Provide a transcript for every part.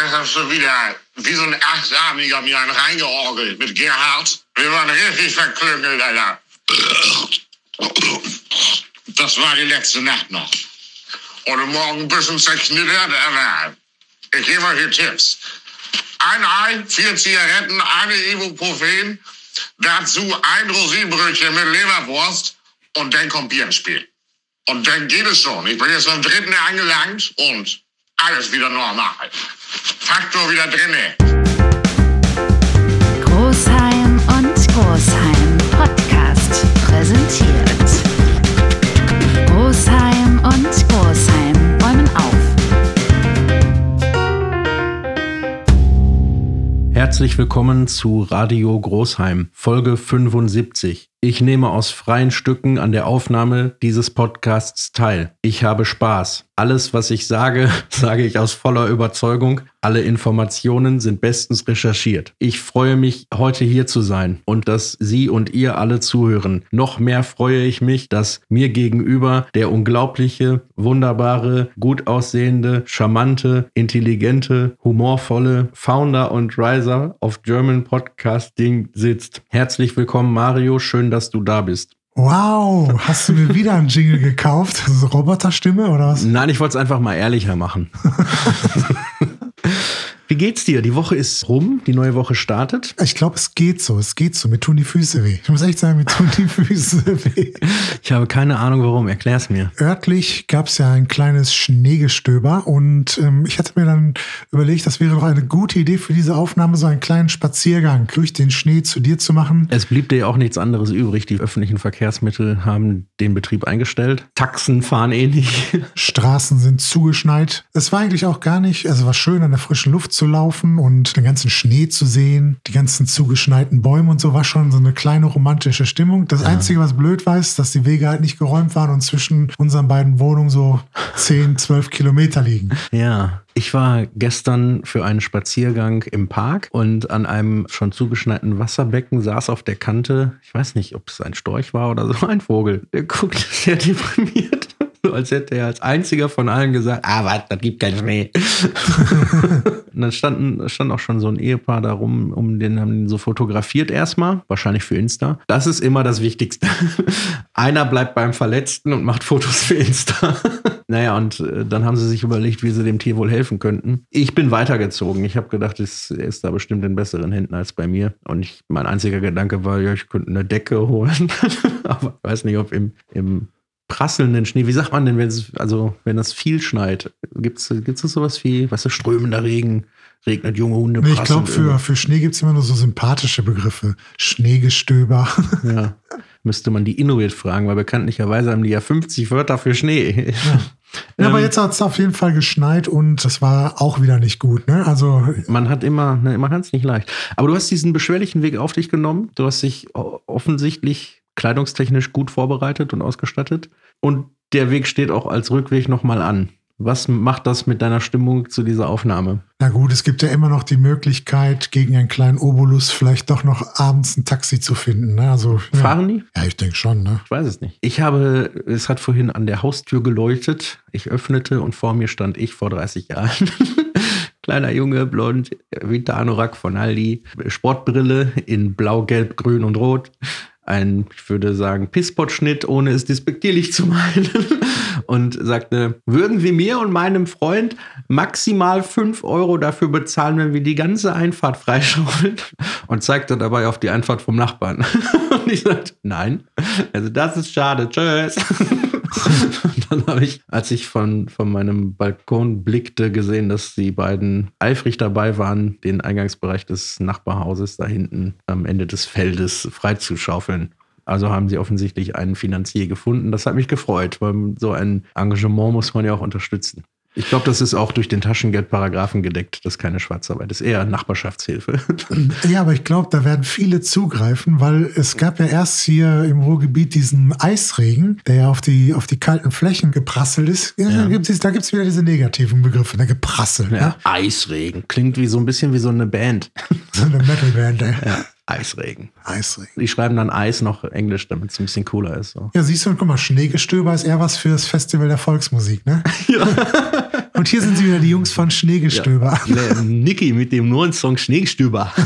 hast du wieder wie so ein Achtarmiger mir einen reingeorgelt mit Gerhard. Wir waren richtig verklüngelt, Alter. Das war die letzte Nacht noch. Und morgen ein bisschen zerknittert, aber ich gebe euch hier Tipps. Ein Ei, vier Zigaretten, eine Ibuprofen, dazu ein Rosinenbrötchen mit Leberwurst und dann kommt Bier ins Spiel. Und dann geht es schon. Ich bin jetzt am dritten angelangt und alles wieder normal. Faktor wieder drinne. Großheim und Großheim Podcast präsentiert. Großheim und Großheim räumen auf. Herzlich willkommen zu Radio Großheim, Folge 75. Ich nehme aus freien Stücken an der Aufnahme dieses Podcasts teil. Ich habe Spaß. Alles, was ich sage, sage ich aus voller Überzeugung. Alle Informationen sind bestens recherchiert. Ich freue mich, heute hier zu sein und dass Sie und ihr alle zuhören. Noch mehr freue ich mich, dass mir gegenüber der unglaubliche, wunderbare, gut aussehende, charmante, intelligente, humorvolle Founder und Riser of German Podcasting sitzt. Herzlich willkommen, Mario. Schön, dass du da bist. Wow, hast du mir wieder einen Jingle gekauft? Roboterstimme oder was? Nein, ich wollte es einfach mal ehrlicher machen. Geht's dir? Die Woche ist rum, die neue Woche startet. Ich glaube, es geht so, es geht so. Mir tun die Füße weh. Ich muss echt sagen, mir tun die Füße weh. Ich habe keine Ahnung warum, erklär's mir. Örtlich gab es ja ein kleines Schneegestöber und ähm, ich hatte mir dann überlegt, das wäre doch eine gute Idee für diese Aufnahme, so einen kleinen Spaziergang durch den Schnee zu dir zu machen. Es blieb dir ja auch nichts anderes übrig. Die öffentlichen Verkehrsmittel haben den Betrieb eingestellt. Taxen fahren eh nicht. Straßen sind zugeschneit. Es war eigentlich auch gar nicht, also war schön an der frischen Luft zu laufen und den ganzen Schnee zu sehen, die ganzen zugeschneiten Bäume und so war schon so eine kleine romantische Stimmung. Das Einzige, was blöd war, ist, dass die Wege halt nicht geräumt waren und zwischen unseren beiden Wohnungen so 10, 12 Kilometer liegen. Ja. Ich war gestern für einen Spaziergang im Park und an einem schon zugeschneiten Wasserbecken saß auf der Kante, ich weiß nicht, ob es ein Storch war oder so, ein Vogel. Der guckt sehr deprimiert. So als hätte er als einziger von allen gesagt, ah, was, das gibt keinen Schnee. und dann standen, stand auch schon so ein Ehepaar da rum, um den haben den so fotografiert erstmal, wahrscheinlich für Insta. Das ist immer das Wichtigste. Einer bleibt beim Verletzten und macht Fotos für Insta. naja, und äh, dann haben sie sich überlegt, wie sie dem Tier wohl helfen könnten. Ich bin weitergezogen. Ich habe gedacht, es ist da bestimmt in besseren Händen als bei mir. Und ich, mein einziger Gedanke war, ja, ich könnte eine Decke holen. Aber ich weiß nicht, ob im, im prasselnden Schnee, wie sagt man denn, wenn es, also wenn das viel schneit, gibt es gibt's sowas wie, weißt du, strömender Regen, regnet junge Hunde, Nee, ich glaube, für, für Schnee gibt es immer nur so sympathische Begriffe. Schneegestöber. Ja. Müsste man die Inuit fragen, weil bekanntlicherweise haben die ja 50 Wörter für Schnee. Ja, aber Ähm, jetzt hat es auf jeden Fall geschneit und das war auch wieder nicht gut. Ne? Also Man hat immer, ne, man hat es nicht leicht. Aber du hast diesen beschwerlichen Weg auf dich genommen. Du hast dich offensichtlich kleidungstechnisch gut vorbereitet und ausgestattet. Und der Weg steht auch als Rückweg nochmal an. Was macht das mit deiner Stimmung zu dieser Aufnahme? Na gut, es gibt ja immer noch die Möglichkeit, gegen einen kleinen Obolus vielleicht doch noch abends ein Taxi zu finden. Ne? Also, ja. Fahren die? Ja, ich denke schon. Ne? Ich weiß es nicht. Ich habe, es hat vorhin an der Haustür geleuchtet. Ich öffnete und vor mir stand ich vor 30 Jahren. Kleiner Junge, blond, Winteranorak von Aldi, Sportbrille in blau, gelb, grün und rot. Ein, ich würde sagen, Pisspot-Schnitt, ohne es despektierlich zu meinen. Und sagte, würden Sie mir und meinem Freund maximal 5 Euro dafür bezahlen, wenn wir die ganze Einfahrt freischaufeln? Und zeigte dabei auf die Einfahrt vom Nachbarn. Und ich sagte, nein. Also das ist schade. Tschüss. Und dann habe ich, als ich von, von meinem Balkon blickte, gesehen, dass die beiden eifrig dabei waren, den Eingangsbereich des Nachbarhauses da hinten am Ende des Feldes freizuschaufeln. Also haben sie offensichtlich einen Finanzier gefunden. Das hat mich gefreut, weil so ein Engagement muss man ja auch unterstützen. Ich glaube, das ist auch durch den Taschengeldparagraphen gedeckt. Das ist keine Schwarzarbeit, ist eher Nachbarschaftshilfe. Ja, aber ich glaube, da werden viele zugreifen, weil es gab ja erst hier im Ruhrgebiet diesen Eisregen, der ja auf die, auf die kalten Flächen geprasselt ist. Ja, Ja. Da gibt es wieder diese negativen Begriffe, ne? geprasselt. Ja. Ne? Eisregen. Klingt wie so ein bisschen wie so eine Band. So eine Metalband, ey. Ja, Eisregen. Eisregen. Die schreiben dann Eis noch Englisch, damit es ein bisschen cooler ist. So. Ja, siehst du, guck mal, Schneegestöber ist eher was für das Festival der Volksmusik, ne? Ja. Und hier sind sie wieder, die Jungs von Schneegestöber. Der Niki mit dem neuen Song Schneegestöber.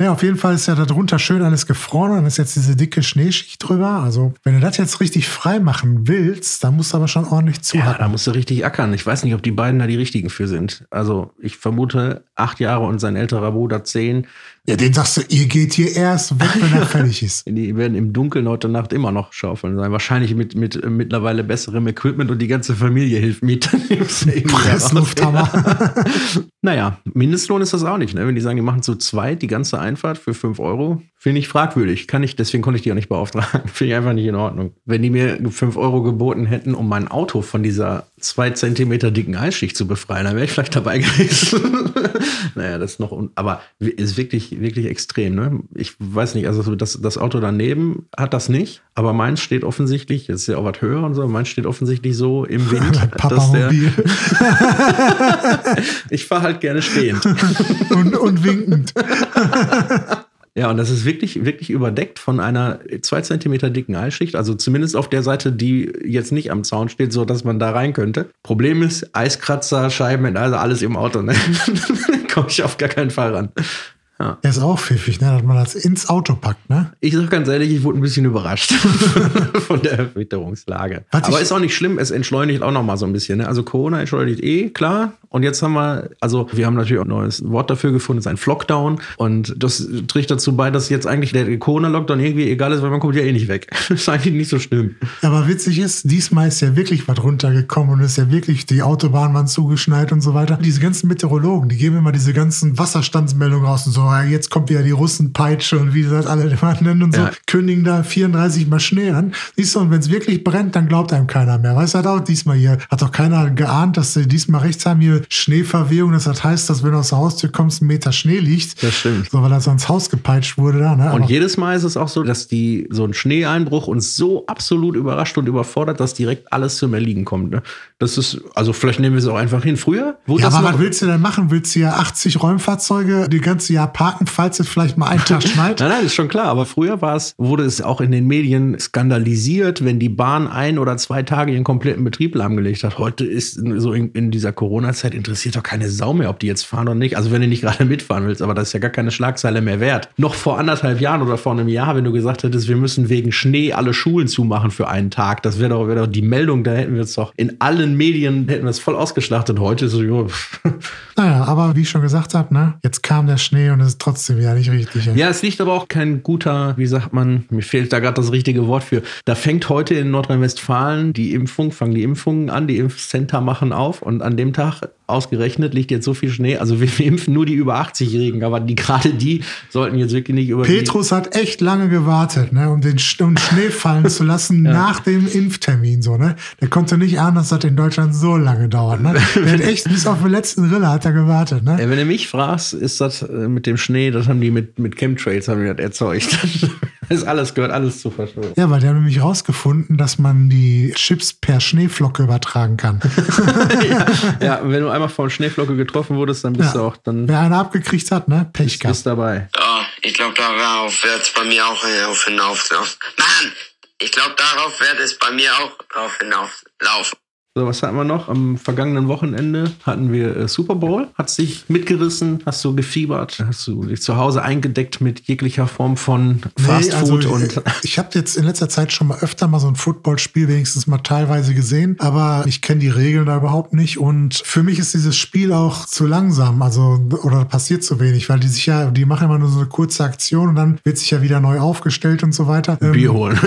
Ja, auf jeden Fall ist ja darunter schön alles gefroren und dann ist jetzt diese dicke Schneeschicht drüber. Also, wenn du das jetzt richtig frei machen willst, dann musst du aber schon ordentlich Ja, zuhacken. da musst du richtig ackern. Ich weiß nicht, ob die beiden da die richtigen für sind. Also, ich vermute acht Jahre und sein älterer Bruder zehn. Ja, den sagst du, ihr geht hier erst weg, wenn er fertig ist. Die werden im Dunkeln heute Nacht immer noch schaufeln sein. Wahrscheinlich mit, mit äh, mittlerweile besserem Equipment und die ganze Familie hilft mit. Presslufthammer. naja, Mindestlohn ist das auch nicht. Ne? Wenn die sagen, die machen zu zweit die ganze Einfahrt für 5 Euro, finde ich fragwürdig. Kann ich, deswegen konnte ich die auch nicht beauftragen. Finde ich einfach nicht in Ordnung. Wenn die mir 5 Euro geboten hätten, um mein Auto von dieser 2 Zentimeter dicken Eisschicht zu befreien, dann wäre ich vielleicht dabei gewesen. naja, das ist noch, aber ist wirklich, wirklich extrem. Ne? Ich weiß nicht, also das, das Auto daneben hat das nicht, aber meins steht offensichtlich, das ist ja auch was höher und so, meins steht offensichtlich so im Wind, dass der, ich fahre halt gerne stehend. und, und winkend. Ja, und das ist wirklich, wirklich überdeckt von einer zwei Zentimeter dicken Eisschicht. Also zumindest auf der Seite, die jetzt nicht am Zaun steht, so dass man da rein könnte. Problem ist, Eiskratzer, Scheiben, also alles im Auto. Ne? Komme ich auf gar keinen Fall ran. Er ist auch pfiffig, ne, dass man das ins Auto packt, ne? Ich sag ganz ehrlich, ich wurde ein bisschen überrascht von der Witterungslage. Was Aber ist auch nicht schlimm, es entschleunigt auch noch mal so ein bisschen. Ne? Also Corona entschleunigt eh, klar. Und jetzt haben wir, also wir haben natürlich auch ein neues Wort dafür gefunden, es ist ein Flockdown. Und das trägt dazu bei, dass jetzt eigentlich der Corona-Lockdown irgendwie egal ist, weil man kommt ja eh nicht weg. ist eigentlich nicht so schlimm. Aber witzig ist, diesmal ist ja wirklich was runtergekommen und ist ja wirklich die Autobahn waren zugeschneit und so weiter. Diese ganzen Meteorologen, die geben immer diese ganzen Wasserstandsmeldungen raus und so, ja, jetzt kommt wieder die Russenpeitsche und wie sie das alle immer nennen und so, Ja. kündigen da 34 mal Schnee an. Siehst du, und wenn es wirklich brennt, dann glaubt einem keiner mehr. Weißt du, hat auch diesmal hier, hat doch keiner geahnt, dass sie diesmal rechts haben hier Schneeverwehung. Das heißt, dass wenn du aus der Haustür kommst, ein Meter Schnee liegt. Das stimmt. So, weil so ins Haus gepeitscht wurde da, ne? Und jedes Mal ist es auch so, dass die so ein Schneeeinbruch uns so absolut überrascht und überfordert, dass direkt alles zum Erliegen kommt. Ne? Das ist, also vielleicht nehmen wir es auch einfach hin. Früher wurde Ja, das aber was willst du denn machen? Willst du ja 80 Räumfahrzeuge die ganze Jahr parken, falls es vielleicht mal einen Tag schneit? Nein, nein, ist schon klar. Aber früher war es, wurde es auch in den Medien skandalisiert, wenn die Bahn ein oder zwei Tage ihren kompletten Betrieb lahmgelegt hat. Heute ist so in, in dieser Corona-Zeit interessiert doch keine Sau mehr, ob die jetzt fahren oder nicht. Also wenn du nicht gerade mitfahren willst, aber das ist ja gar keine Schlagzeile mehr wert. Noch vor anderthalb Jahren oder vor einem Jahr, wenn du gesagt hättest, wir müssen wegen Schnee alle Schulen zumachen für einen Tag, das wäre doch, wär doch die Meldung, da hätten wir es doch in allen Medien hätten wir es voll ausgeschlachtet. Heute ist so, jo, pff. Naja, aber wie ich schon gesagt habe, ne, jetzt kam der Schnee und es ist trotzdem wieder nicht richtig. ey. Ja, es liegt aber auch kein guter, wie sagt man, mir fehlt da gerade das richtige Wort für. Da fängt heute in Nordrhein-Westfalen die Impfung, fangen die Impfungen an, die Impfcenter machen auf und an dem Tag ausgerechnet liegt jetzt so viel Schnee. Also wir impfen nur die über 80-Jährigen, aber die gerade die sollten jetzt wirklich nicht über Petrus hat echt lange gewartet, ne, um den Sch um Schnee fallen zu lassen nach dem Impftermin. So, ne? Der konnte nicht ahnen, dass das in Deutschland so lange dauert. Ne? Der hat echt bis auf den letzten Rille hat er gewartet. Ne? Wenn du mich fragst, ist das äh, mit dem Schnee, das haben die mit, mit Chemtrails haben die das erzeugt. Ist alles, gehört alles zu verschwunden. Ja, weil die haben nämlich rausgefunden, dass man die Chips per Schneeflocke übertragen kann. ja, ja, wenn du einmal von Schneeflocke getroffen wurdest, dann bist Ja. du auch, dann Wer eine abgekriegt hat, ne? Pech bist, gehabt. bist dabei. Ja, ich glaube, darauf wird es bei mir auch hinauf hinauflaufen. Mann, ich glaube, darauf wird es bei mir auch drauf hinauflaufen. So, was hatten wir noch? Am vergangenen Wochenende hatten wir äh, Super Bowl. Hat dich mitgerissen? Hast du gefiebert? Hast du dich zu Hause eingedeckt mit jeglicher Form von Fast Nee, also, Food und ich habe jetzt in letzter Zeit schon mal öfter mal so ein Footballspiel wenigstens mal teilweise gesehen, aber ich kenne die Regeln da überhaupt nicht und für mich ist dieses Spiel auch zu langsam, also oder passiert zu wenig, weil die sich ja, die machen immer nur so eine kurze Aktion und dann wird sich ja wieder neu aufgestellt und so weiter. Ähm, Bier holen.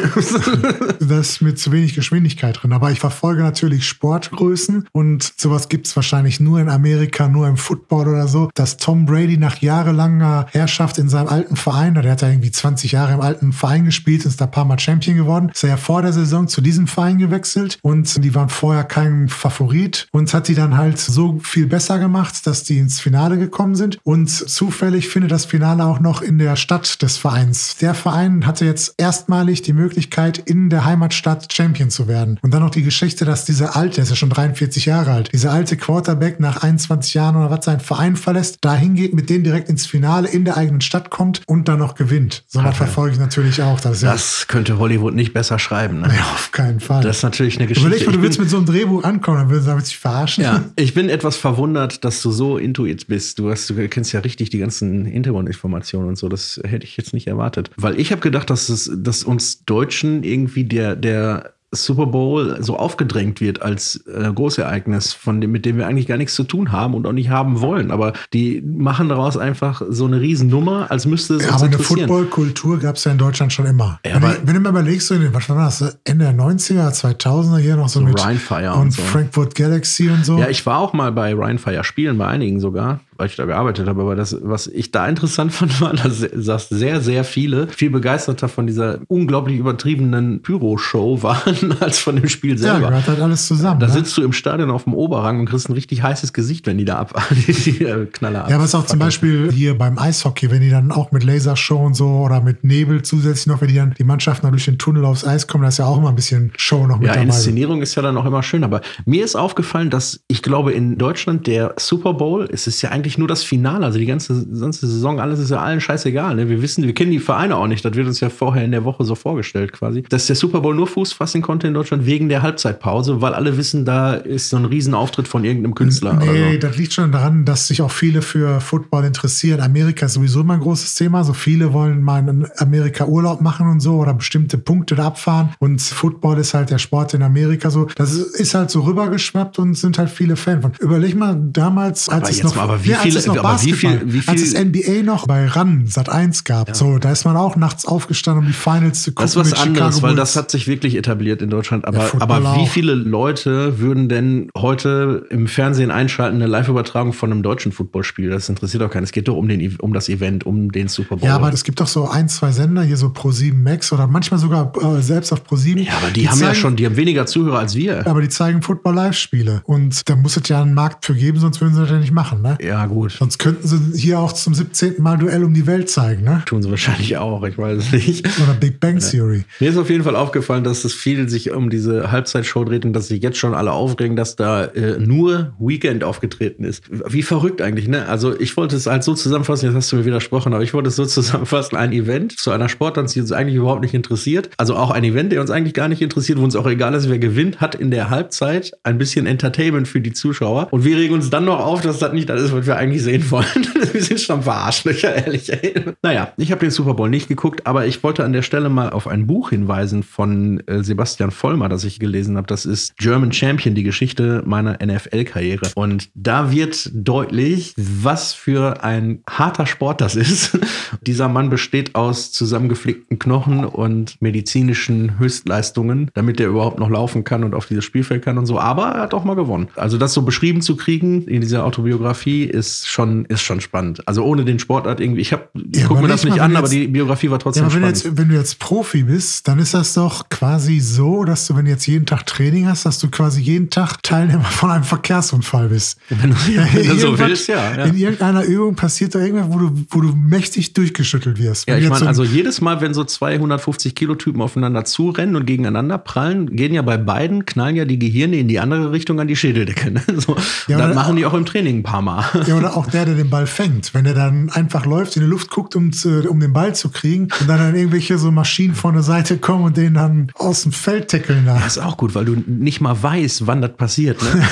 da ist mit zu wenig Geschwindigkeit drin. Aber ich verfolge natürlich Sportgrößen und sowas gibt's wahrscheinlich nur in Amerika, nur im Football oder so, dass Tom Brady nach jahrelanger Herrschaft in seinem alten Verein, der hat ja irgendwie 20 Jahre im alten Verein gespielt, ist da ein paar Mal Champion geworden, ist er ja vor der Saison zu diesem Verein gewechselt und die waren vorher kein Favorit und hat die dann halt so viel besser gemacht, dass die ins Finale gekommen sind und zufällig findet das Finale auch noch in der Stadt des Vereins. Der Verein hatte jetzt erstmalig die Möglichkeit, in der Heimatstadt Champion zu werden. Und dann noch die Geschichte, dass diese alte, der ist ja schon 43 Jahre alt, dieser alte Quarterback nach 21 Jahren oder was seinen Verein verlässt, dahin geht, mit denen direkt ins Finale in der eigenen Stadt kommt und dann noch gewinnt. So was verfolge ich natürlich auch. Das, ist ja, Das könnte Hollywood nicht besser schreiben. Ne? ja, auf keinen Fall. Das ist natürlich eine Geschichte. Überleg mal, du willst mit so einem Drehbuch ankommen, dann würden sie damit sich verarschen. Ja, ich bin etwas verwundert, dass du so intuit bist. Du, hast, du kennst ja richtig die ganzen Hintergrundinformationen und so. Das hätte ich jetzt nicht erwartet. Weil ich habe gedacht, dass, es, dass uns Deutschen irgendwie der, der Super Bowl so aufgedrängt wird als äh, Großereignis, von dem, mit dem wir eigentlich gar nichts zu tun haben und auch nicht haben wollen. Aber die machen daraus einfach so eine Riesennummer, als müsste es Ja, aber eine. Footballkultur gab es ja in Deutschland schon immer. Ja, wenn, du, wenn du mal überlegst, so in den, was war das, Ende der 90er, 2000er hier noch so, So mit Rheinfire und, und so. Frankfurt Galaxy und so. Ja, ich war auch mal bei Ryan Fire spielen, bei einigen sogar, weil ich da gearbeitet habe. Aber das, was ich da interessant fand, war, dass, dass sehr, sehr viele viel begeisterter von dieser unglaublich übertriebenen Pyro-Show waren, als von dem Spiel ja, selber. gehört halt alles zusammen. da ne? sitzt du im Stadion auf dem Oberrang und kriegst ein richtig heißes Gesicht, wenn die da ab, die, äh, Knaller ab. Ja, ist auch zum Beispiel hier beim Eishockey, wenn die dann auch mit Lasershow und so oder mit Nebel zusätzlich noch, wenn die dann die Mannschaften durch den Tunnel aufs Eis kommen, da ist ja auch immer ein bisschen Show noch mit Ja, dabei. Inszenierung ist ja dann auch immer schön, aber mir ist aufgefallen, dass ich glaube, in Deutschland der Super Bowl, es ist ja eigentlich nur das Finale, also die ganze, ganze Saison, alles ist ja allen scheißegal. Ne? Wir wissen, wir kennen die Vereine auch nicht, das wird uns ja vorher in der Woche so vorgestellt quasi, dass der Super Bowl nur Fuß fassen konnte in Deutschland wegen der Halbzeitpause, weil alle wissen, da ist so ein Riesenauftritt von irgendeinem Künstler. Nee, so. das liegt schon daran, dass sich auch viele für Football interessieren. Amerika ist sowieso immer ein großes Thema. So viele wollen mal in Amerika Urlaub machen und so oder bestimmte Punkte da abfahren. Und Football ist halt der Sport in Amerika so. Das ist halt so rübergeschwappt und sind halt viele Fan von. Überleg mal, damals, als Aber es noch, mal, aber wie ja, als viele- es noch aber wie Basketball, viel- wie als viel- es NBA noch bei RAN Sat 1 gab, so, da ist man auch nachts aufgestanden, um die Finals zu gucken. Das ist was anderes, weil das hat sich wirklich etabliert in Deutschland. Aber, aber wie viele Leute würden denn heute im Fernsehen einschalten, eine Live-Übertragung von einem deutschen Footballspiel? Das interessiert doch keinen. Es geht doch um, den, um das Event, um den Super Bowl. Ja, aber es gibt doch so ein, zwei Sender, hier so Pro7 Max oder manchmal sogar äh, selbst auf Pro7. Ja, aber die, haben ja zeigen- schon, die haben weniger Zuhörer als wir. Aber die zeigen Football-Live-Spiele. Und da muss es ja einen Markt für geben, sonst würden sie das ja nicht machen, ne? Ja, gut. Sonst könnten sie hier auch zum 17. Mal Duell um die Welt zeigen, ne? Tun sie wahrscheinlich auch, ich weiß es nicht. Oder Big Bang Theory. Mir ist auf jeden Fall aufgefallen, dass es viel sich um diese Halbzeitshow dreht und dass sich jetzt schon alle aufregen, dass da äh, nur Weekend aufgetreten ist. Wie verrückt eigentlich, ne? Also ich wollte es halt so zusammenfassen, jetzt hast du mir widersprochen, aber ich wollte es so zusammenfassen, ein Event zu einer Sportart, die uns eigentlich überhaupt nicht interessiert. Also auch ein Event, der uns eigentlich gar nicht interessiert, wo uns auch egal ist, wer gewinnt, hat in der Halbzeit ein bisschen Entertainment für die Zuschauer. Und wir regen uns dann noch auf, dass das nicht das ist, was wir eigentlich sehen wollen. wir sind schon Verarschlöcher, ehrlich. Ey. Naja, ich habe den Super Bowl nicht geguckt, aber ich wollte an der Stelle mal auf ein Buch hinweisen von äh, Sebastian Vollmer, das ich gelesen habe. Das ist German Champion, die Geschichte meiner NFL-Karriere. Und da wird deutlich, was für ein harter Sport das ist. Dieser Mann besteht aus zusammengeflickten Knochen und medizinischen Höchstleistungen, damit er überhaupt noch laufen kann und auf dieses Spielfeld kann und so. Aber er hat auch mal gewonnen. Also das so beschrieben zu kriegen in dieser Autobiografie ist schon, ist schon spannend. Also ohne den Sportart irgendwie. Ich habe, ich Ja, guck mir das nicht mal, an, aber jetzt- die Biografie war Ja, trotzdem aber wenn, spannend. jetzt, wenn du jetzt Profi bist, dann ist das doch quasi so, dass du, wenn du jetzt jeden Tag Training hast, dass du quasi jeden Tag Teilnehmer von einem Verkehrsunfall bist. Wenn du, wenn du so willst, ja. ja. In irgendeiner Übung passiert da irgendwas, wo du, wo du mächtig durchgeschüttelt wirst. Ja, ich meine, so- also jedes Mal, wenn so 250 Kilo Typen aufeinander zurennen und gegeneinander prallen, gehen ja bei beiden, knallen ja die Gehirne in die andere Richtung an die Schädeldecke. Ne? So, Ja, aber- machen die auch im Training ein paar Mal. Ja, oder auch der, der den Ball fängt. Wenn er dann einfach läuft, in die Luft guckt, um, zu, um den Ball zu kriegen und dann, dann irgendwelche so Maschinen von der Seite kommen und den dann aus dem Feld tackeln da. Das ist auch gut, weil du nicht mal weißt, wann das passiert. Ne?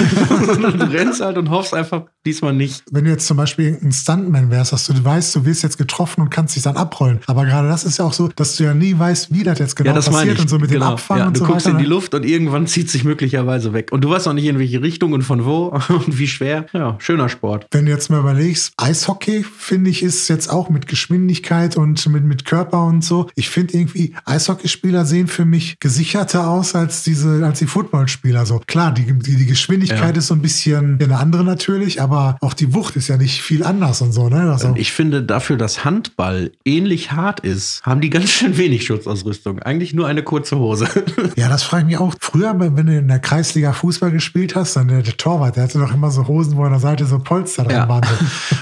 du rennst halt und hoffst einfach diesmal nicht. Wenn du jetzt zum Beispiel irgendein Stuntman wärst, dass du weißt, du wirst jetzt getroffen und kannst dich dann abrollen. Aber gerade das ist ja auch so, dass du ja nie weißt, wie das jetzt genau ja, das passiert und so mit genau. dem Abfangen ja, und du so guckst weiter. in die ne? Luft und irgendwann zieht sich möglicherweise weg. Und du weißt auch nicht, in welche Richtung und von wo und wie schwer. Ja, schöner Sport. Wenn du jetzt mal überlegst, Eishockey, finde ich, ist jetzt auch mit Geschwindigkeit und mit, mit Körper und so. Ich finde irgendwie, Eishockeyspieler sehen für mich gesicherter aus als diese, als die Footballspieler. So klar, die, die, die Geschwindigkeit Ja. ist so ein bisschen eine andere natürlich, aber auch die Wucht ist ja nicht viel anders und so, ne? Also, ich finde, dafür, dass Handball ähnlich hart ist, haben die ganz schön wenig Schutzausrüstung. Eigentlich nur eine kurze Hose. ja, das frage ich mich auch. Früher, wenn du in der Kreisliga Fußball gespielt hast, dann der, der Torwart, der hatte doch immer so Hosen, wo an der Seite so Polster dran Ja. Wahnsinn.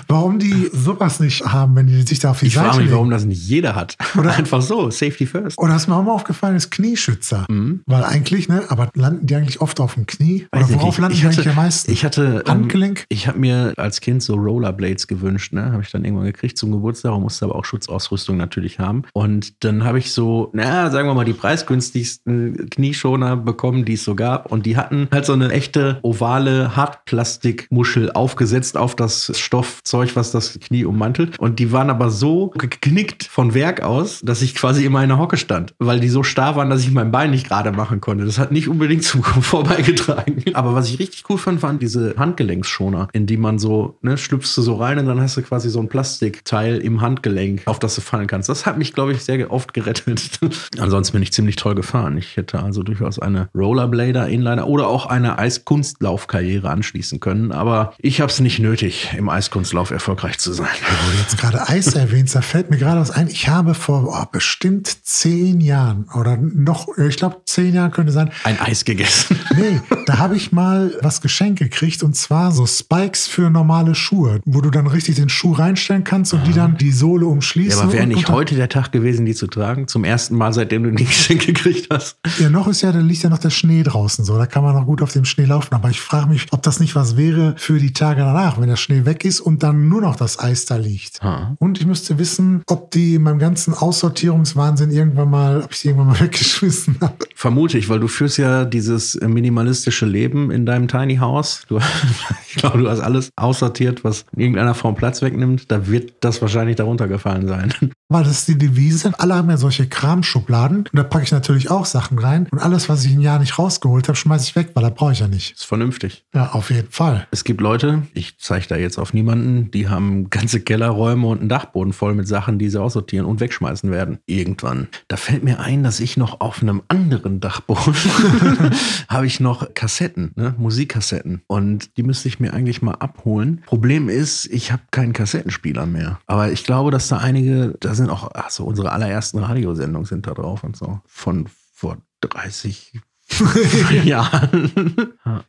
Warum die sowas nicht haben, wenn die sich da auf die Ich Seite frage mich, legen. warum das nicht jeder hat. Oder einfach so, Safety first. Oder was mir auch mal aufgefallen ist, Knieschützer. Weil eigentlich, ne, aber landen die eigentlich oft auf dem Knie? Weiß Oder ich worauf nicht. landen ich die eigentlich am meisten? Ich hatte ähm, Handgelenk? Ich habe mir als Kind so Rollerblades gewünscht, ne? Habe ich dann irgendwann gekriegt zum Geburtstag und musste aber auch Schutzausrüstung natürlich haben. Und dann habe ich so, na, sagen wir mal, die preisgünstigsten Knieschoner bekommen, die es so gab. Und die hatten halt so eine echte ovale Hartplastikmuschel aufgesetzt auf das Stoffzeug, was das Knie ummantelt. Und die waren aber so geknickt von Werk aus, dass ich quasi immer in der Hocke stand, weil die so starr waren, dass ich mein Bein nicht gerade machen konnte. Das hat nicht unbedingt zum Komfort beigetragen. Aber was ich richtig cool fand, waren diese Handgelenksschoner, in die man so, ne, schlüpfst du so rein und dann hast du quasi so ein Plastikteil im Handgelenk, auf das du fallen kannst. Das hat mich, glaube ich, sehr oft gerettet. Ansonsten bin ich ziemlich toll gefahren. Ich hätte also durchaus eine Rollerblader, Inliner oder auch eine Eiskunstlaufkarriere anschließen können. Aber ich habe es nicht nötig, im Eiskunstlauf erfolgreich zu sein. Wo du jetzt gerade Eis erwähnst, da fällt mir gerade was ein. Ich habe vor oh, bestimmt zehn Jahren oder noch, ich glaube zehn Jahren könnte sein, Ein Eis gegessen. Nee, da habe ich mal was geschenkt gekriegt und zwar so Spikes für normale Schuhe, wo du dann richtig den Schuh reinstellen kannst und die dann die Sohle Ja, umschließen. aber wäre nicht heute der Tag gewesen, die zu tragen? Zum ersten Mal, seitdem du die Geschenke gekriegt hast. Ja, noch ist ja, da liegt ja noch der Schnee draußen so. Da kann man noch gut auf dem Schnee laufen. Aber ich frage mich, ob das nicht was wäre für die Tage danach, wenn der Schnee weg ist und dann nur noch das Eis da liegt. Ha. Und ich müsste wissen, ob die in meinem ganzen Aussortierungswahnsinn irgendwann mal, ob ich die irgendwann mal weggeschmissen habe. Vermute ich, weil du führst ja dieses äh, minimalistische Leben in deinem Tiny House. Du, ich glaube, du hast alles aussortiert, was in irgendeiner Form Platz wegnimmt. Da wird das wahrscheinlich darunter gefallen sein. Weil das ist die Devise. Alle haben ja solche Kramschubladen. Und da packe ich natürlich auch Sachen rein. Und alles, was ich ein Jahr nicht rausgeholt habe, schmeiße ich weg, weil da brauche ich ja nicht. ist vernünftig. Ja, auf jeden Fall. Es gibt Leute, ich zeige da jetzt auf niemanden, die haben ganze Kellerräume und einen Dachboden voll mit Sachen, die sie aussortieren und wegschmeißen werden. Irgendwann. Da fällt mir ein, dass ich noch auf einem anderen Dachboden habe ich noch Kassetten, ne? Musikkassetten. Und die müsste ich mir eigentlich mal abholen. Problem ist, ich habe keinen Kassettenspieler mehr. Aber ich glaube, dass da einige, da sind auch, ach so, unsere allerersten Radiosendungen sind da drauf und so. Von vor 30 Jahren.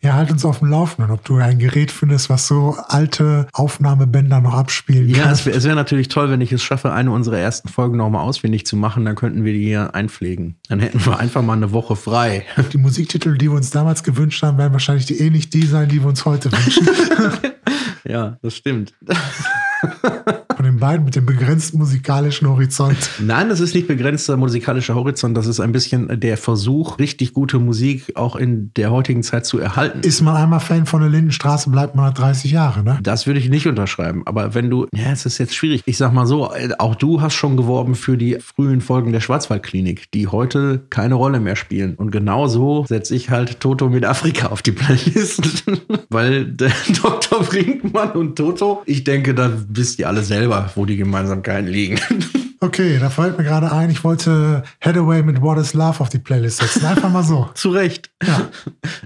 Ja, halt uns auf dem Laufenden, ob du ein Gerät findest, was so alte Aufnahmebänder noch abspielen Ja, es wäre wär natürlich toll, wenn ich es schaffe, eine unserer ersten Folgen nochmal ausfindig zu machen. Dann könnten wir die hier einpflegen. Dann hätten wir einfach mal eine Woche frei. Die Musiktitel, die wir uns damals gewünscht haben, werden wahrscheinlich die ähnlich die sein, die wir uns heute wünschen. Ja, das stimmt. Beiden mit dem begrenzten musikalischen Horizont. Nein, das ist nicht begrenzter musikalischer Horizont. Das ist ein bisschen der Versuch, richtig gute Musik auch in der heutigen Zeit zu erhalten. Ist man einmal Fan von der Lindenstraße, bleibt man 30 Jahre, ne? Das würde ich nicht unterschreiben. Aber wenn du, ja, es ist jetzt schwierig. Ich sag mal so, auch du hast schon geworben für die frühen Folgen der Schwarzwaldklinik, die heute keine Rolle mehr spielen. Und genau so setze ich halt Toto mit Afrika auf die Playlist. Weil Dr. Brinkmann und Toto, ich denke, da wisst ihr alle selber, wo die Gemeinsamkeiten liegen. Okay, da fällt mir gerade ein, ich wollte Headaway mit What is Love auf die Playlist setzen. Einfach mal so. Zu Recht. Ja,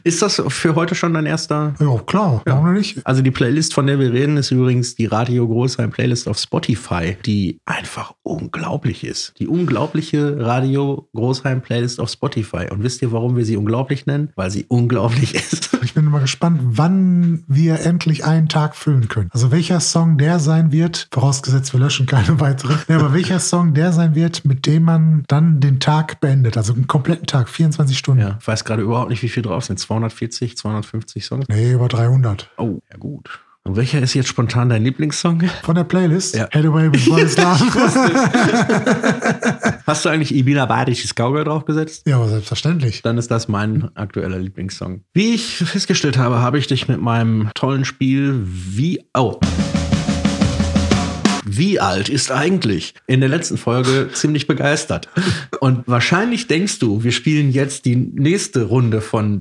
Ist das für heute schon dein erster ja klar, warum denn nicht? Also die Playlist, von der wir reden, ist übrigens die Radio Großheim Playlist auf Spotify, die einfach unglaublich ist. Die unglaubliche Radio Großheim Playlist auf Spotify. Und wisst ihr, warum wir sie unglaublich nennen? Weil sie unglaublich ist. Ich bin mal gespannt, wann wir endlich einen Tag füllen können. Also welcher Song der sein wird, vorausgesetzt wir löschen keine weiteren, ja, aber welcher Song der sein wird, mit dem man dann den Tag beendet. Also einen kompletten Tag, 24 Stunden. Ja, ich weiß gerade überhaupt nicht, wie viel drauf sind. 240, 250 Songs? Nee, über 300. Oh, ja gut. Und welcher ist jetzt spontan dein Lieblingssong? Von der Playlist. Ja. Headaway with is Love. Hast du eigentlich Ibina Badisches Cowgirl draufgesetzt? ja, aber selbstverständlich. Dann ist das mein aktueller Lieblingssong. Wie ich festgestellt habe, habe ich dich mit meinem tollen Spiel wie. Oh. Wie alt ist eigentlich? In der letzten Folge ziemlich begeistert. Und wahrscheinlich denkst du, wir spielen jetzt die nächste Runde von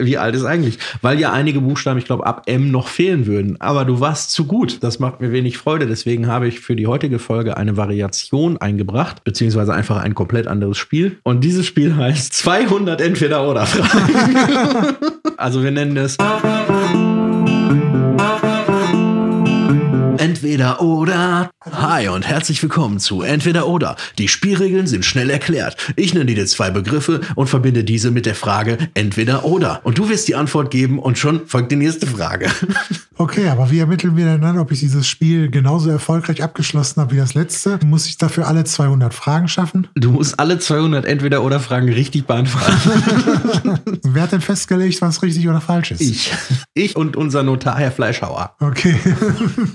wie alt ist eigentlich? Weil ja einige Buchstaben, ich glaube, ab M noch fehlen würden. Aber du warst zu gut. Das macht mir wenig Freude. Deswegen habe ich für die heutige Folge eine Variation eingebracht, beziehungsweise einfach ein komplett anderes Spiel. Und dieses Spiel heißt 200 Entweder-Oder-Fragen. also wir nennen es Entweder oder. Hi und herzlich willkommen zu Entweder oder. Die Spielregeln sind schnell erklärt. Ich nenne dir zwei Begriffe und verbinde diese mit der Frage Entweder oder. Und du wirst die Antwort geben und schon folgt die nächste Frage. Okay, aber wie ermitteln wir denn dann, ob ich dieses Spiel genauso erfolgreich abgeschlossen habe wie das letzte? Muss ich dafür alle 200 Fragen schaffen? Du musst alle 200 Entweder oder Fragen richtig beantworten. Wer hat denn festgelegt, was richtig oder falsch ist? Ich. Ich und unser Notar, Herr Fleischhauer. Okay.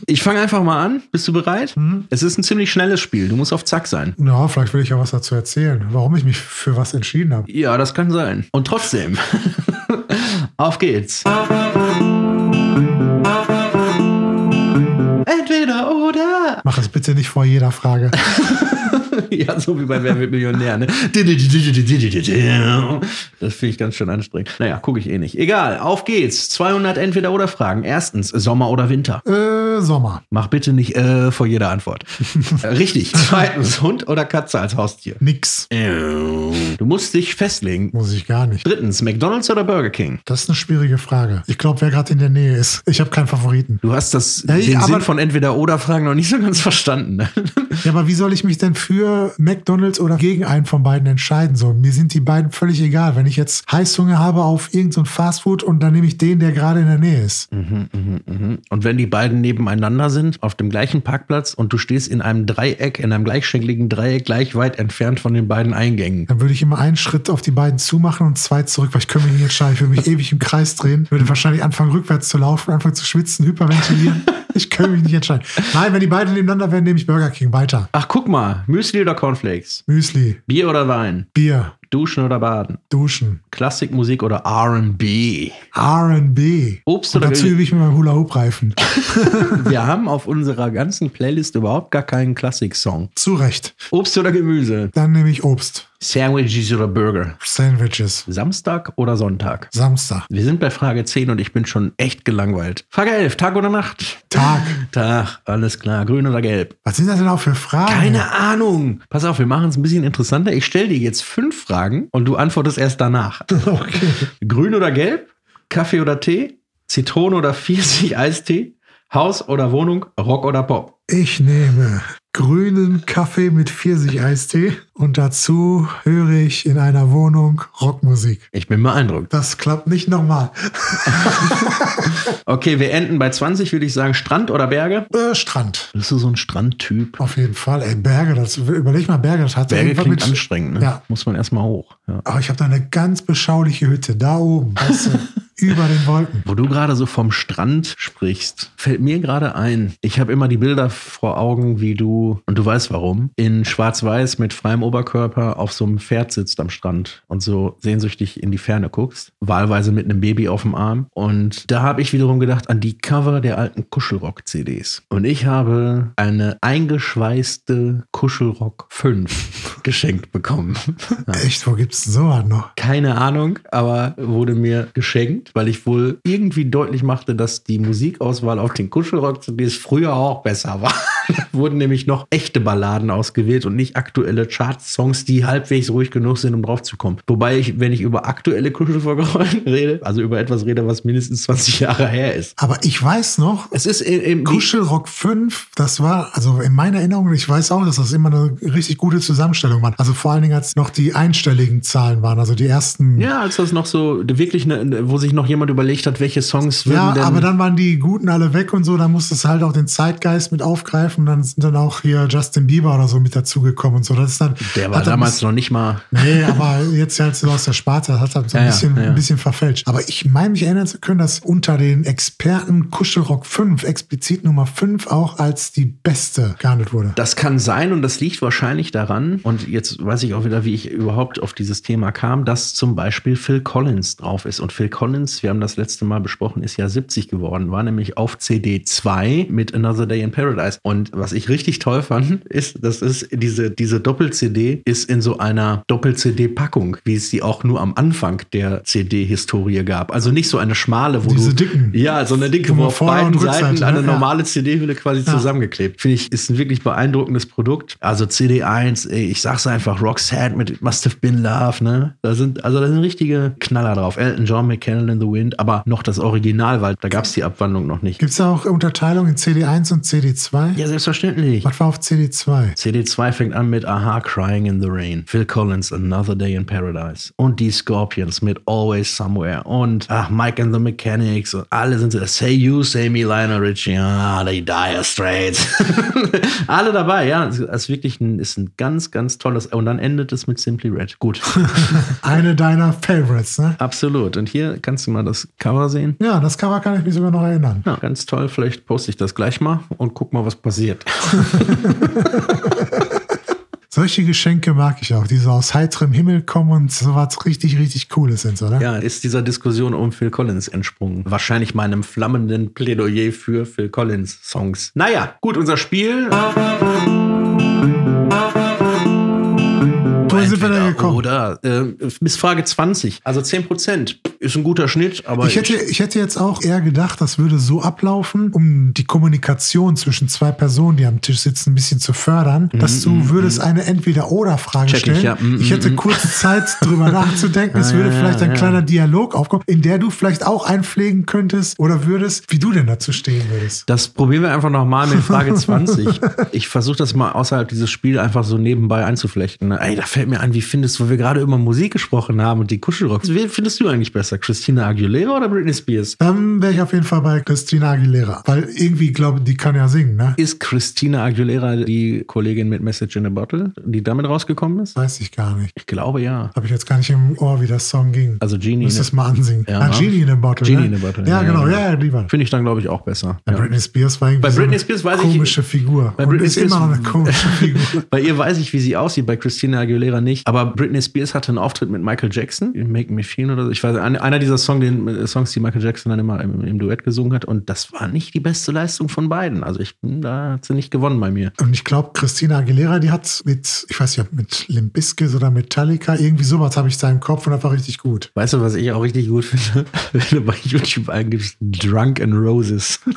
Ich fange einfach mal an. Bist du bereit? Es ist ein ziemlich schnelles Spiel. Du musst auf Zack sein. Ja, vielleicht will ich ja was dazu erzählen, warum ich mich für was entschieden habe. Ja, das kann sein. Und trotzdem. auf geht's. Entweder oder. Mach es bitte nicht vor jeder Frage. Ja, so wie bei Wer wird Millionär, ne? Das finde ich ganz schön anstrengend. Naja, gucke ich eh nicht. Egal, auf geht's. 200 Entweder-Oder-Fragen. Erstens, Sommer oder Winter? äh, Sommer. Mach bitte nicht äh, vor jeder Antwort. Äh, Richtig. Zweitens, Hund oder Katze als Haustier? Nix. Du musst dich festlegen. Muss ich gar nicht. Drittens, McDonalds oder Burger King? Das ist eine schwierige Frage. Ich glaube, wer gerade in der Nähe ist. Ich habe keinen Favoriten. Du hast das, Ja, den Sinn von Entweder-Oder-Fragen noch nicht so ganz verstanden. Ne? Ja, aber wie soll ich mich denn für McDonalds oder gegen einen von beiden entscheiden? So, mir sind die beiden völlig egal. Wenn ich jetzt Heißhunger habe auf irgendein so Fastfood und dann nehme ich den, der gerade in der Nähe ist. Und wenn die beiden nebeneinander sind, auf dem gleichen Parkplatz und du stehst in einem Dreieck, in einem gleichschenkligen Dreieck, gleich weit entfernt von den beiden Eingängen. Dann würde ich immer einen Schritt auf die beiden zumachen und zwei zurück, weil ich könnte mich nicht entscheiden. Ich würde mich ewig im Kreis drehen, würde wahrscheinlich anfangen, rückwärts zu laufen, anfangen zu schwitzen, hyperventilieren. Ich könnte mich nicht entscheiden. Nein, wenn die beiden nebeneinander wären, nehme ich Burger King weiter. Ach, guck mal, Müsli oder Cornflakes? Müsli, Bier oder Wein? Bier, Duschen oder Baden? Duschen, Klassikmusik oder R&B? R&B. Obst Und oder dazu Gemü- übe ich mit meinem Hula-Hoop-Reifen. Wir haben auf unserer ganzen Playlist überhaupt gar keinen Klassik-Song. Zu Recht. Obst oder Gemüse? Dann nehme ich Obst. Sandwiches oder Burger? Sandwiches. Samstag oder Sonntag? Samstag. Wir sind bei Frage 10 und ich bin schon echt gelangweilt. Frage 11, Tag oder Nacht? Tag. Tag, alles klar. Grün oder gelb? Was sind das denn auch für Fragen? Keine Ahnung. Pass auf, wir machen es ein bisschen interessanter. Ich stelle dir jetzt fünf Fragen und du antwortest erst danach. Okay. Grün oder gelb? Kaffee oder Tee? Zitrone oder Pfirsich Eistee? Haus oder Wohnung? Rock oder Pop? Ich nehme grünen Kaffee mit Pfirsich-Eistee und dazu höre ich in einer Wohnung Rockmusik. Ich bin beeindruckt. Das klappt nicht nochmal. Okay, wir enden bei 20, würde ich sagen. Strand oder Berge? Äh, Strand. Bist du so ein Strandtyp? Auf jeden Fall. Ey, Berge, das, überleg mal, Berge, das hat Berge klingt mit- anstrengend, ne? Ja. Muss man erstmal hoch. Ja. Aber ich habe da eine ganz beschauliche Hütte, da oben, weißt du, über den Wolken. Wo du gerade so vom Strand sprichst, fällt mir gerade ein, ich habe immer die Bilder vor Augen, wie du, und du weißt warum, in Schwarz-Weiß mit freiem Oberkörper auf so einem Pferd sitzt am Strand und so sehnsüchtig in die Ferne guckst, wahlweise mit einem Baby auf dem Arm. Und da habe ich wiederum gedacht an die Cover der alten Kuschelrock-CDs. Und ich habe eine eingeschweißte Kuschelrock 5 geschenkt bekommen. Echt, wo gibt's denn sowas noch? Keine Ahnung, aber wurde mir geschenkt, weil ich wohl irgendwie deutlich machte, dass die Musikauswahl auf den Kuschelrock-CDs früher auch besser war. Wurden nämlich noch echte Balladen ausgewählt und nicht aktuelle Chart-Songs, die halbwegs ruhig genug sind, um drauf zu kommen. Wobei ich, wenn ich über aktuelle Kuschelrock rede, also über etwas rede, was mindestens 20 Jahre her ist. Aber ich weiß noch, Es ist in, in, Kuschelrock 5, das war, also in meiner Erinnerung, ich weiß auch, dass das immer eine richtig gute Zusammenstellung war. Also vor allen Dingen, als noch die einstelligen Zahlen waren, also die ersten. ja, als das noch so wirklich, eine, wo sich noch jemand überlegt hat, welche Songs würden Ja, aber dann waren die Guten alle weg und so, da musstest du halt auch den Zeitgeist mit aufgreifen. Dann sind dann auch hier Justin Bieber oder so mit dazugekommen und so. Das ist dann. der war damals bisschen- noch nicht mal Nee, aber jetzt halt so aus der Sparte, das hat halt so ein, Ja, bisschen, ja, ja. ein bisschen verfälscht. Aber ich meine mich erinnern zu können, dass unter den Experten Kuschelrock 5, explizit Nummer 5, auch als die beste gehandelt wurde. Das kann sein und das liegt wahrscheinlich daran, und jetzt weiß ich auch wieder, wie ich überhaupt auf dieses Thema kam, dass zum Beispiel Phil Collins drauf ist. Und Phil Collins, wir haben das letzte Mal besprochen, ist ja 70 geworden, war nämlich auf CD 2 mit Another Day in Paradise. Und was ich richtig toll fand, ist, das ist diese, diese Doppel-CD ist in so einer Doppel-CD-Packung, wie es sie auch nur am Anfang der CD-Historie gab. Also nicht so eine schmale, wo Diese du. dicken. Ja, so eine dicke, Wo wo, auf beiden Seiten eine ne? Normale CD-Hülle quasi Ja. zusammengeklebt. Finde ich, ist ein wirklich beeindruckendes Produkt. Also CD1, ey, ich sag's einfach, Roxette mit It Must Have Been Love, ne? Da sind, also da sind richtige Knaller drauf. Elton John, McCannell in the Wind, aber noch das Original, weil da gab's die Abwandlung noch nicht. Gibt es da auch Unterteilung in CD1 und CD2? Ja, selbstverständlich. Was war auf CD2? CD2 fängt an mit Aha Crying in the Rain, Phil Collins Another Day in Paradise und die Scorpions mit Always Somewhere und ach, Mike and the Mechanics und alle sind so Say You, Say Me, Lionel Richie, ah, die Dire Straits. alle dabei, ja. Es ist wirklich ein, ist ein ganz, ganz tolles und dann endet es mit Simply Red. Gut. Eine deiner Favorites, ne? Absolut. Und hier kannst du mal das Cover sehen. Ja, das Cover kann ich mich sogar noch erinnern. Ja, ganz toll. Vielleicht poste ich das gleich mal und guck mal, was passiert. Solche Geschenke mag ich auch, die so aus heiterem Himmel kommen und so was richtig, richtig Cooles sind, oder? Ja, ist dieser Diskussion um Phil Collins entsprungen. Wahrscheinlich meinem flammenden Plädoyer für Phil Collins Songs. Naja, gut, unser Spiel. Wo sind wir denn gekommen? Oder äh, bis Frage 20. Also 10 Prozent ist ein guter Schnitt, aber Ich hätte, ich hätte jetzt auch eher gedacht, das würde so ablaufen, um die Kommunikation zwischen zwei Personen, die am Tisch sitzen, ein bisschen zu fördern, dass du würdest eine Entweder-Oder-Frage Mhm, Check ich, stellen. ja. Mm, Ich hätte kurz Zeit, drüber nachzudenken. Es würde vielleicht ein kleiner Dialog aufkommen, in der du vielleicht auch einpflegen könntest oder würdest, wie du denn dazu stehen würdest. Das probieren wir einfach nochmal mit Frage 20. Ich versuche das mal außerhalb dieses Spiels einfach so nebenbei einzuflechten. ne? Ey, da fällt mir an, wie findest du, wo wir gerade über Musik gesprochen haben und die Kuschelrocks. Wen findest du eigentlich besser? Christina Aguilera oder Britney Spears? Dann wäre ich auf jeden Fall bei Christina Aguilera, weil irgendwie glaube, die kann ja singen, ne? Ist Christina Aguilera die Kollegin mit Message in a Bottle, die damit rausgekommen ist? Weiß ich gar nicht. Ich glaube ja. Habe ich jetzt gar nicht im Ohr, wie das Song ging. Also Genie. Müsste es mal ansingen. Ja. ah, Genie in a Bottle. Genie ne? in a Bottle, Ja, ja, genau. ja, Ja, ja, die war. Finde ich dann, glaube ich, auch besser. Bei Ja. Britney Spears war irgendwie Bei Britney eine Spears weiß ich- komische Figur. Bei Britney ist immer Spears- noch eine komische Figur. Bei ihr weiß ich, wie sie aussieht, bei Christina Aguilera nicht. Aber Britney Spears hatte einen Auftritt mit Michael Jackson, in Make Me Feel oder so. Ich weiß, ein- einer dieser Song, den, äh, Songs, die Michael Jackson dann immer im, im Duett gesungen hat. Und das war nicht die beste Leistung von beiden. Also ich, da hat sie nicht gewonnen bei mir. Und ich glaube, Christina Aguilera, die hat mit, ich weiß nicht, mit Limp Bizkit oder Metallica, irgendwie sowas habe ich da im Kopf und das war richtig gut. Weißt du, was ich auch richtig gut finde? Wenn du bei YouTube eingibst, Drunk and Roses.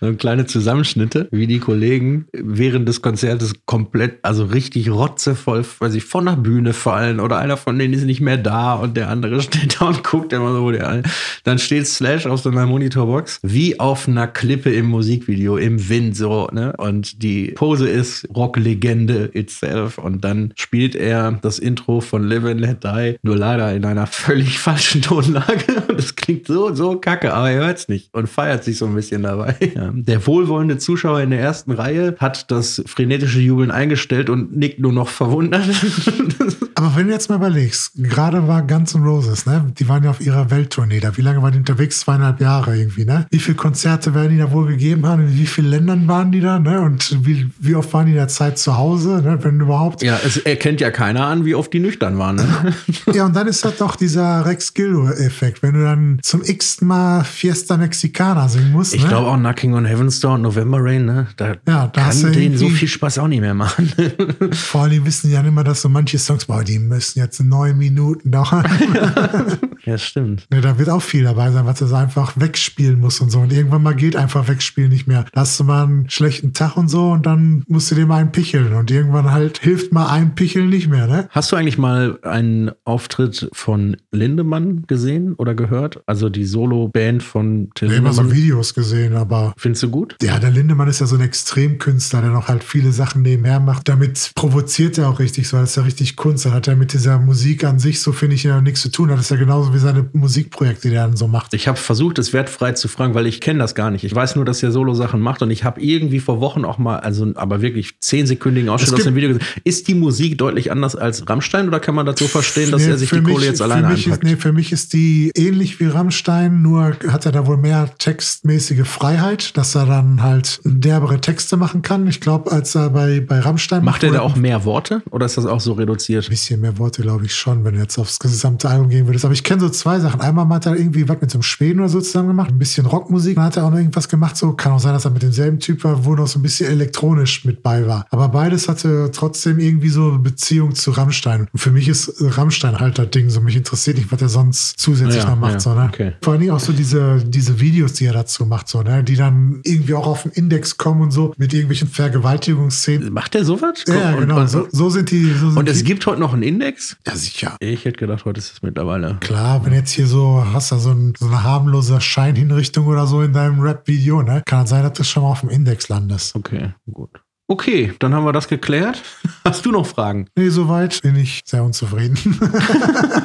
so kleine Zusammenschnitte, wie die Kollegen während des Konzertes komplett, also richtig rotzevoll, weil sie von der Bühne fallen oder einer von denen ist nicht mehr da und der andere steht da und guckt immer so, wo der dann steht Slash auf so einer Monitorbox, wie auf einer Klippe im Musikvideo, im Wind so, ne? Und die Pose ist Rocklegende itself und dann spielt er das Intro von Live and Let Die, nur leider in einer völlig falschen Tonlage und es klingt so, so kacke, aber er hört's nicht und feiert sich so ein bisschen dabei. Ja. Der wohlwollende Zuschauer in der ersten Reihe hat das frenetische Jubeln eingestellt und nickt nur noch verwundert. Aber wenn du jetzt mal überlegst, gerade war Guns N' Roses, ne? Die waren ja auf ihrer Welttournee da. Wie lange waren die unterwegs? Zweieinhalb Jahre irgendwie, ne? Wie viele Konzerte werden die da wohl gegeben haben? In wie vielen Ländern waren die da, ne? Und wie, wie oft waren die in der Zeit zu Hause, ne? Wenn überhaupt. ja, es erkennt ja keiner an, wie oft die nüchtern waren. Ne? Ja, und dann ist das doch dieser Rex Gildo-Effekt, wenn du dann zum x Mal Fiesta Mexicana singen musst. Ich ne? glaube auch Knocking on Heaven's Door und November Rain, ne? Da, Ja, da hast du kann denen so viel Spaß auch nicht mehr machen. Vor allem wissen die dann immer, dass so manche Songs, boah, die müssen jetzt neun Minuten dauern. ja, stimmt. ne, da wird auch viel dabei sein, was so einfach wegspielen musst und so. Und irgendwann mal geht einfach wegspielen nicht mehr. Da hast du mal einen schlechten Tag und so und dann musst du dir mal einen picheln. Und irgendwann halt hilft mal ein Picheln nicht mehr, ne? Hast du eigentlich mal einen Auftritt von Lindemann gesehen oder gehört? Also die Solo-Band von Till Ich habe immer so. Videos gesehen, aber Findest du gut? Ja, der Lindemann ist ja so ein Extremkünstler, der noch halt viele Sachen nebenher macht. Damit provoziert er auch richtig so. Das ist ja richtig Kunst. Dann hat er mit dieser Musik an sich, so finde ich, ja nichts zu tun. Das ist ja genauso wie seine Musikprojekte, die er dann so macht. Ich habe versucht, es wertfrei zu fragen, weil ich kenne das gar nicht. Ich weiß nur, dass er Solo-Sachen macht und ich habe irgendwie vor Wochen auch mal, also aber wirklich zehnsekündigen Ausschnitt aus dem Video gesehen. Ist die Musik deutlich anders als Rammstein oder kann man dazu verstehen, dass Nee, er sich die Kohle mich- jetzt für alleine ist, anpackt? nee, für mich ist die ähnlich wie Rammstein, nur hat er da wohl mehr textmäßige Freiheit, dass er dann halt derbere Texte machen kann. Ich glaube, als er bei, bei Rammstein Macht er da auch mehr Worte oder ist das auch so reduziert? Ein bisschen mehr Worte, glaube ich schon, wenn du jetzt aufs gesamte Album gehen würdest. Aber ich kenne so zwei Sachen. Einmal hat er irgendwie was mit so einem Schweden oder so zusammen gemacht, ein bisschen Rockmusik. Dann hat er auch noch irgendwas gemacht. So kann auch sein, dass er mit demselben Typ war, wo noch so ein bisschen elektronisch mit bei war. Aber beides hatte trotzdem irgendwie so eine Beziehung zu Rammstein. Und für mich ist Rammstein halt das Ding. So mich interessiert nicht, was er sonst zusätzlich Ja, noch macht. ja, so, ne? okay. Vor allen Dingen auch so diese, diese Videos, die er dazu macht, so, ne? die dann dann irgendwie auch auf den Index kommen und so mit irgendwelchen Vergewaltigungsszenen. Macht der sowas? Ja, und, genau. Und, So, so sind die. So sind und es die. gibt heute noch einen Index? Ja, sicher. Ich hätte gedacht, heute ist es mittlerweile. Klar, wenn jetzt hier so, hast du so, ein, so eine harmlose Scheinhinrichtung oder so in deinem Rap-Video, ne? Kann sein, dass du schon mal auf dem Index landest. Okay, gut. Okay, dann haben wir das geklärt. Hast du noch Fragen? Nee, soweit bin ich sehr unzufrieden.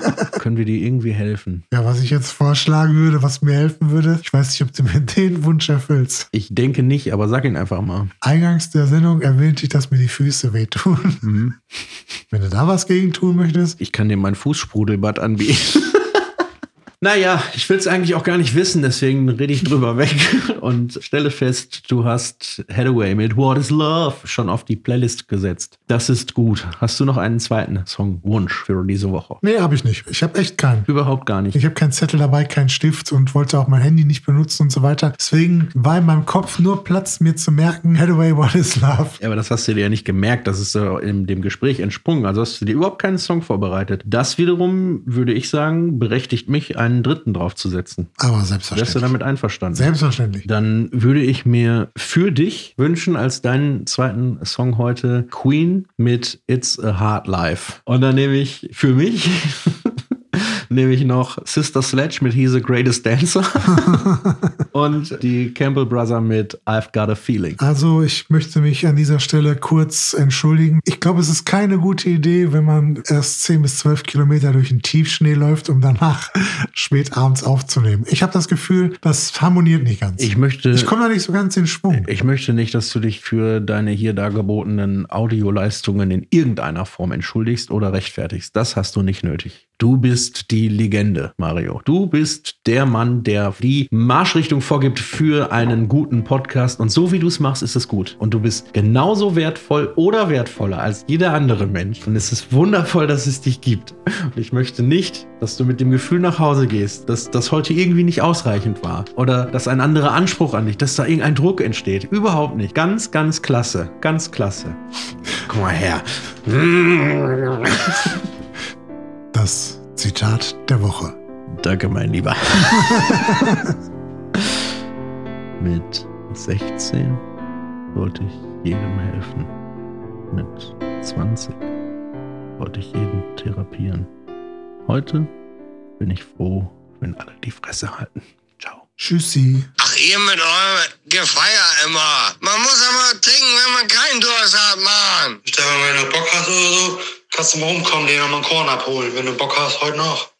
Können wir dir irgendwie helfen? ja, was ich jetzt vorschlagen würde, was mir helfen würde, ich weiß nicht, ob du mir den Wunsch erfüllst. Ich denke nicht, aber sag ihn einfach mal. Eingangs der Sendung erwähnte ich, dass mir die Füße wehtun. Mhm. Wenn du da was gegen tun möchtest, Ich kann dir mein Fußsprudelbad anbieten. Naja, ich will es eigentlich auch gar nicht wissen, deswegen rede ich drüber weg und stelle fest, du hast Hathaway mit What is Love schon auf die Playlist gesetzt. Das ist gut. Hast du noch einen zweiten Songwunsch für diese Woche? nee, habe ich nicht. Ich habe echt keinen. Überhaupt gar nicht. Ich habe keinen Zettel dabei, keinen Stift und wollte auch mein Handy nicht benutzen und so weiter. Deswegen war in meinem Kopf nur Platz, mir zu merken, Hathaway, what is love? Ja, aber das hast du dir ja nicht gemerkt. Das ist äh, in dem Gespräch entsprungen. Also hast du dir überhaupt keinen Song vorbereitet. Das wiederum, würde ich sagen, berechtigt mich, einen dritten draufzusetzen. Aber Wärst du selbstverständlich. damit einverstanden? Selbstverständlich. Dann würde ich mir für dich wünschen, als deinen zweiten Song heute Queen mit It's a Hard Life. Und dann nehme ich für mich nehme ich noch Sister Sledge mit He's the Greatest Dancer und die Campbell Brother mit I've Got a Feeling. Also ich möchte mich an dieser Stelle kurz entschuldigen. Ich glaube, es ist keine gute Idee, wenn man erst 10 bis 12 Kilometer durch den Tiefschnee läuft, um danach spät abends aufzunehmen. Ich habe das Gefühl, das harmoniert nicht ganz. Ich möchte Ich komme da nicht so ganz in Schwung. Ich möchte nicht, dass du dich für deine hier dargebotenen Audioleistungen in irgendeiner Form entschuldigst oder rechtfertigst. Das hast du nicht nötig. Du bist die Legende, Mario. Du bist der Mann, der die Marschrichtung vorgibt für einen guten Podcast. Und so wie du es machst, ist es gut. Und du bist genauso wertvoll oder wertvoller als jeder andere Mensch. Und es ist wundervoll, dass es dich gibt. Und ich möchte nicht, dass du mit dem Gefühl nach Hause gehst, dass das heute irgendwie nicht ausreichend war. Oder dass ein anderer Anspruch an dich, dass da irgendein Druck entsteht. Überhaupt nicht. Ganz, ganz klasse. Ganz klasse. Komm mal her. Das Zitat der Woche. Danke, mein Lieber. Mit 16 wollte ich jedem helfen. Mit 20 wollte ich jeden therapieren. Heute bin ich froh, wenn alle die Fresse halten. Ciao. Tschüssi. Ach, ihr mit eurem Gefeier immer. Man muss aber trinken, wenn man keinen Durst hat, Mann. Stefan, wenn du Bock hast oder so, kannst du mal rumkommen, dir nochmal einen Korn abholen, wenn du Bock hast, heute noch.